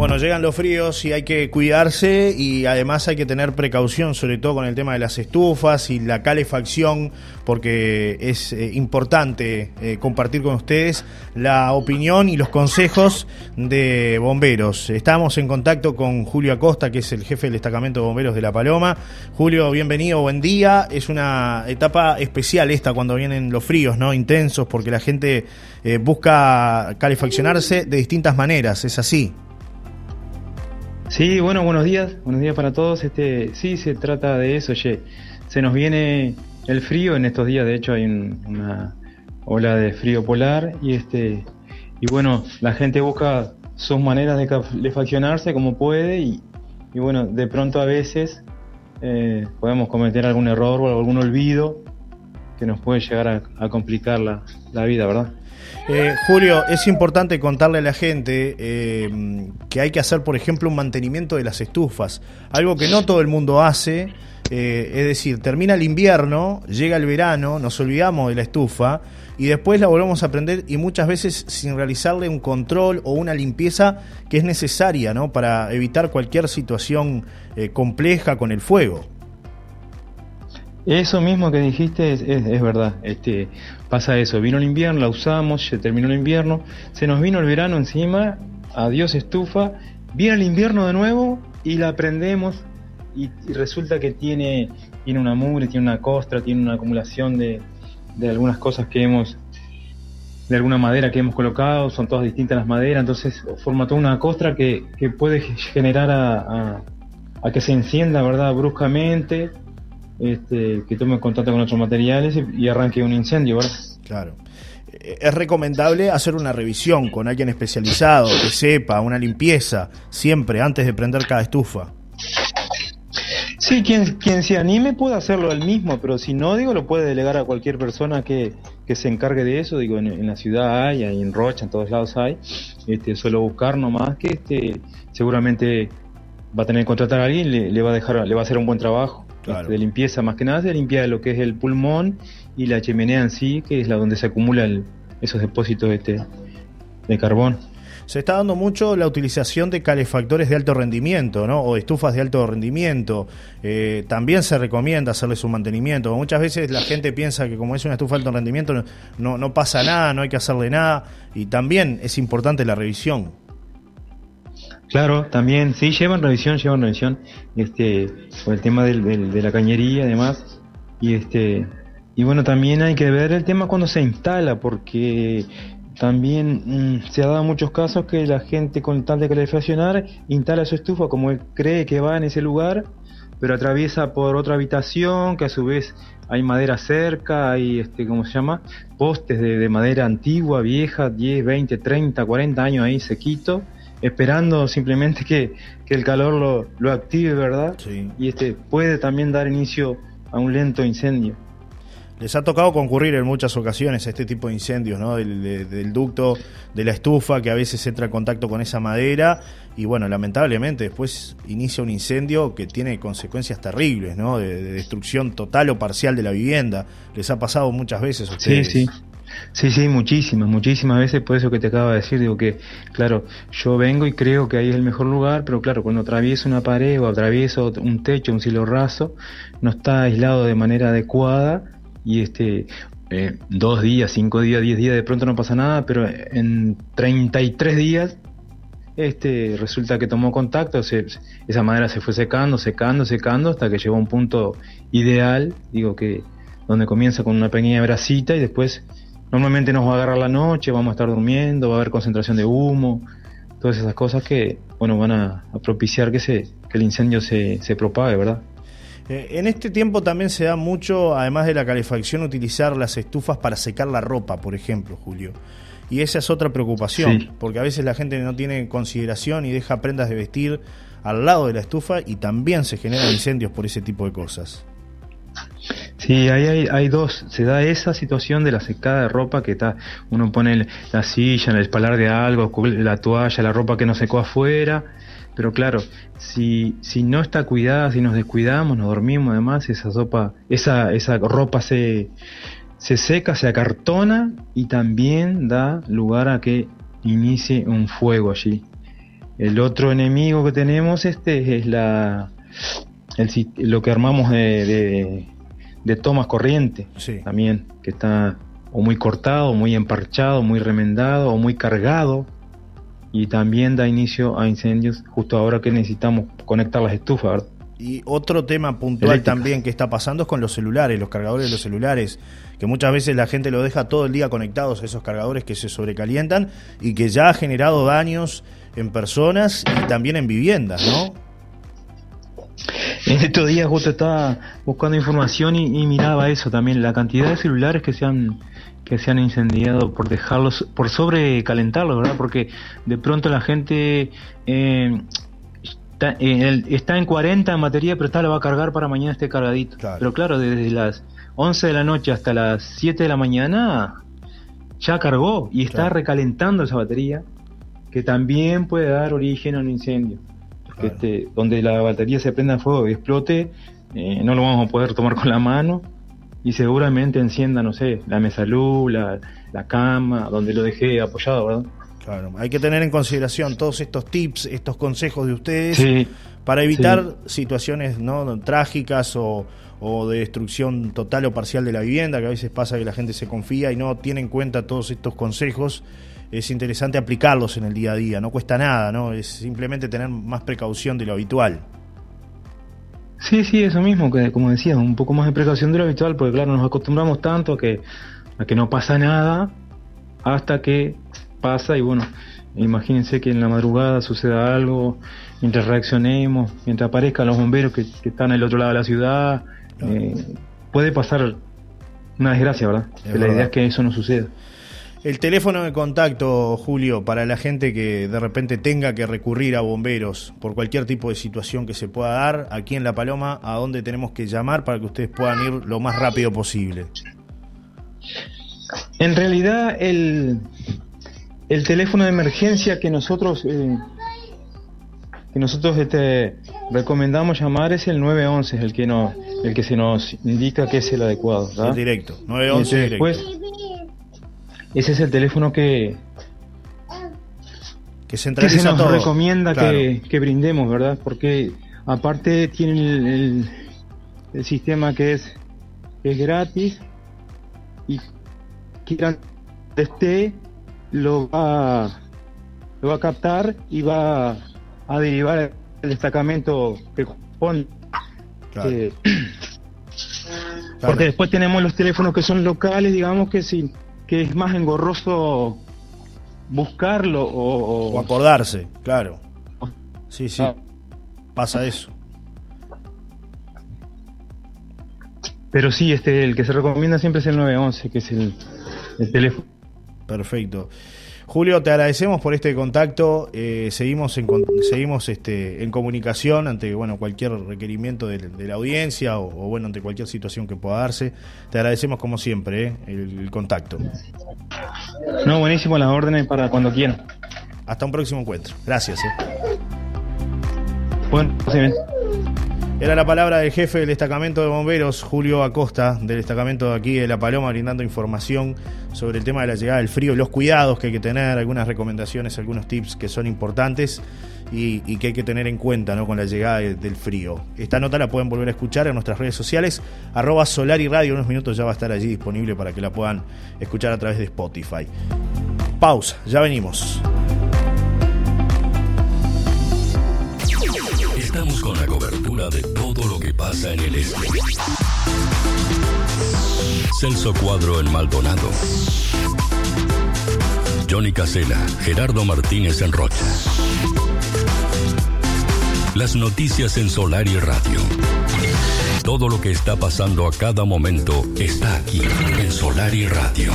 Bueno, llegan los fríos y hay que cuidarse y además hay que tener precaución, sobre todo con el tema de las estufas y la calefacción, porque es eh, importante eh, compartir con ustedes la opinión y los consejos de bomberos. Estamos en contacto con Julio Acosta, que es el jefe del destacamento de bomberos de La Paloma. Julio, bienvenido, buen día. Es una etapa especial esta cuando vienen los fríos, ¿no? Intensos, porque la gente eh, busca calefaccionarse de distintas maneras, ¿es así? Sí, bueno, buenos días, buenos días para todos. Este, sí, se trata de eso, oye. Se nos viene el frío en estos días, de hecho hay una ola de frío polar y este y bueno, la gente busca sus maneras de calefaccionarse como puede y, bueno, de pronto a veces eh, podemos cometer algún error o algún olvido que nos puede llegar a, complicar la, vida, ¿verdad? Eh, Julio, es importante contarle a la gente eh, que hay que hacer, por ejemplo, un mantenimiento de las estufas, algo que no todo el mundo hace. Eh, es decir, termina el invierno, llega el verano, nos olvidamos de la estufa y después la volvemos a prender y muchas veces sin realizarle un control o una limpieza que es necesaria ¿no? para evitar cualquier situación compleja con el fuego. Eso mismo que dijiste es, verdad. Este, pasa eso. Vino el invierno, la usamos, se terminó el invierno, se nos vino el verano encima, adiós estufa, viene el invierno de nuevo y la prendemos y, resulta que tiene, tiene una mugre, tiene una costra, tiene una acumulación de, de algunas cosas que hemos de alguna madera que hemos colocado, son todas distintas las maderas, entonces forma toda una costra que, que puede generar a, a, a, que se encienda, ¿verdad?, bruscamente este, que tome contacto con otros materiales y, arranque un incendio, ¿verdad? Claro. Eh, es recomendable hacer una revisión con alguien especializado, que sepa, una limpieza, siempre, antes de prender cada estufa. Sí, quien, quien se anime puede hacerlo él mismo, pero si no, digo, lo puede delegar a cualquier persona que, que se encargue de eso. Digo, en, la ciudad hay, en Rocha, en todos lados hay. Este, solo buscar nomás que este, seguramente va a tener que contratar a alguien, le, le va a dejar, le va a hacer un buen trabajo de limpieza más que nada, de limpieza de lo que es el pulmón y la chimenea en sí, que es la donde se acumulan esos depósitos este, de carbón. Se está dando mucho la utilización de calefactores de alto rendimiento, ¿no? O estufas de alto rendimiento. Eh, también se recomienda hacerle su mantenimiento. Muchas veces la gente piensa que como es una estufa de alto rendimiento no, no pasa nada, no hay que hacerle nada. Y también es importante la revisión. Claro, también, sí, llevan revisión, llevan revisión, este, por el tema del, de la cañería además, y este, y bueno, también hay que ver el tema cuando se instala, porque también mm, se ha dado muchos casos que la gente con tal de calefaccionar instala su estufa como él cree que va en ese lugar, pero atraviesa por otra habitación, que a su vez hay madera cerca, hay, este, ¿cómo se llama? Postes de, de madera antigua, vieja, 10, 20, 30, 40 años ahí sequito esperando simplemente que, el calor lo, lo, active, ¿verdad? Sí. Y este puede también dar inicio a un lento incendio. Les ha tocado concurrir en muchas ocasiones a este tipo de incendios, ¿no? Del, ducto, de la estufa, que a veces entra en contacto con esa madera y bueno, lamentablemente después inicia un incendio que tiene consecuencias terribles, ¿no? De, de destrucción total o parcial de la vivienda. Les ha pasado muchas veces a ustedes. Sí, sí. Sí, sí, muchísimas, muchísimas veces, por eso que te acabo de decir, digo que, claro, yo vengo y creo que ahí es el mejor lugar, pero claro, cuando atravieso una pared o atravieso un techo, un cielo raso, no está aislado de manera adecuada y este, eh, dos días, cinco días, diez días, de pronto no pasa nada, pero en 33 días este, resulta que tomó contacto, esa madera se fue secando, secando, secando, hasta que llegó a un punto ideal, digo que donde comienza con una pequeña bracita y después Normalmente nos va a agarrar la noche, vamos a estar durmiendo, va a haber concentración de humo, todas esas cosas que bueno van a, propiciar que, se, que el incendio se, se propague, ¿verdad? Eh, en este tiempo también se da mucho, además de la calefacción, utilizar las estufas para secar la ropa, por ejemplo, Julio. Y esa es otra preocupación, porque a veces la gente no tiene consideración y deja prendas de vestir al lado de la estufa y también se generan incendios por ese tipo de cosas. Sí, ahí hay, hay, dos. Se da esa situación de la secada de ropa que está, uno pone la silla en el espalar de algo, la toalla, la ropa que no secó afuera. Pero claro, si, si no está cuidada, si nos descuidamos, nos dormimos además, esa sopa, esa, esa ropa se, se seca, se acartona y también da lugar a que inicie un fuego allí. el otro enemigo que tenemos este es la lo que armamos de, de, tomas corriente también, que está o muy cortado, muy emparchado, muy remendado o muy cargado y también da inicio a incendios justo ahora que necesitamos conectar las estufas. Y otro tema puntual también que está pasando es con los celulares, los cargadores de los celulares, que muchas veces la gente lo deja todo el día conectados a esos cargadores que se sobrecalientan y que ya ha generado daños en personas y también en viviendas, ¿no? En estos días justo estaba buscando información y, miraba eso también, la cantidad de celulares que se han que se han incendiado por dejarlos, por sobrecalentarlos, ¿verdad? Porque de pronto la gente eh, está, en 40 en batería, pero está la va a cargar para mañana esté cargadito. Pero claro, desde las 11 de la noche hasta las 7 de la mañana ya cargó y está recalentando esa batería, que también puede dar origen a un incendio. Este, donde la batería se prenda fuego y explote, eh, no lo vamos a poder tomar con la mano y seguramente encienda, no sé, la mesa luz, la, la cama, donde lo dejé apoyado, ¿verdad? Claro, hay que tener en consideración todos estos tips, estos consejos de ustedes para evitar situaciones no trágicas o, de destrucción total o parcial de la vivienda, que a veces pasa que la gente se confía y no tiene en cuenta todos estos consejos. Es interesante aplicarlos en el día a día, no cuesta nada, ¿no? Es simplemente tener más precaución de lo habitual. Sí, sí, eso mismo, que como decía, un poco más de precaución de lo habitual, porque claro, nos acostumbramos tanto a que, a que no pasa nada hasta que pasa y bueno, imagínense que en la madrugada suceda algo, mientras reaccionemos, mientras aparezcan los bomberos que, están al otro lado de la ciudad, eh, puede pasar una desgracia, ¿verdad? la idea es que eso no suceda. El teléfono de contacto, Julio, para la gente que de repente tenga que recurrir a bomberos por cualquier tipo de situación que se pueda dar, aquí en La Paloma, ¿a dónde tenemos que llamar para que ustedes puedan ir lo más rápido posible? En realidad, el, el teléfono de emergencia que nosotros eh, que nosotros este, recomendamos llamar es el 911, el que no, el que se nos indica que es el adecuado. El directo, 911 Después, ese es el teléfono que que se, nos recomienda que, brindemos, ¿verdad? Porque aparte tienen el, el, sistema que es, es gratis y quieran esté lo va, lo va a captar y va a derivar el destacamento que pone. Eh, porque después tenemos los teléfonos que son locales, digamos que sí, que es más engorroso buscarlo o, o acordarse, claro. Sí, sí, ah. pasa eso. Pero sí, este, el que se recomienda siempre es el 911, que es el, el teléfono Perfecto. Julio, te agradecemos por este contacto. Eh, seguimos en, seguimos este, en comunicación ante bueno cualquier requerimiento de, la audiencia o, bueno ante cualquier situación que pueda darse. Te agradecemos como siempre eh, el, contacto. No, buenísimo las órdenes para cuando quieran. Hasta un próximo encuentro. Gracias. Eh. Bueno, bien. Era la palabra del jefe del destacamento de bomberos, Julio Acosta, del destacamento de aquí de La Paloma, brindando información sobre el tema de la llegada del frío, los cuidados que hay que tener, algunas recomendaciones, algunos tips que son importantes y, que hay que tener en cuenta con la llegada del frío. Esta nota la pueden volver a escuchar en nuestras redes sociales, arroba Solar y Radio, unos minutos ya va a estar allí disponible para que la puedan escuchar a través de Spotify. Pausa, ya venimos. Estamos con la cobertura de todo lo que pasa en el este. Celso Cuadro en Maldonado. Johnny Casela, Gerardo Martínez en Rocha. Las noticias en Solar y Radio. Todo lo que está pasando a cada momento está aquí en Solar y Radio.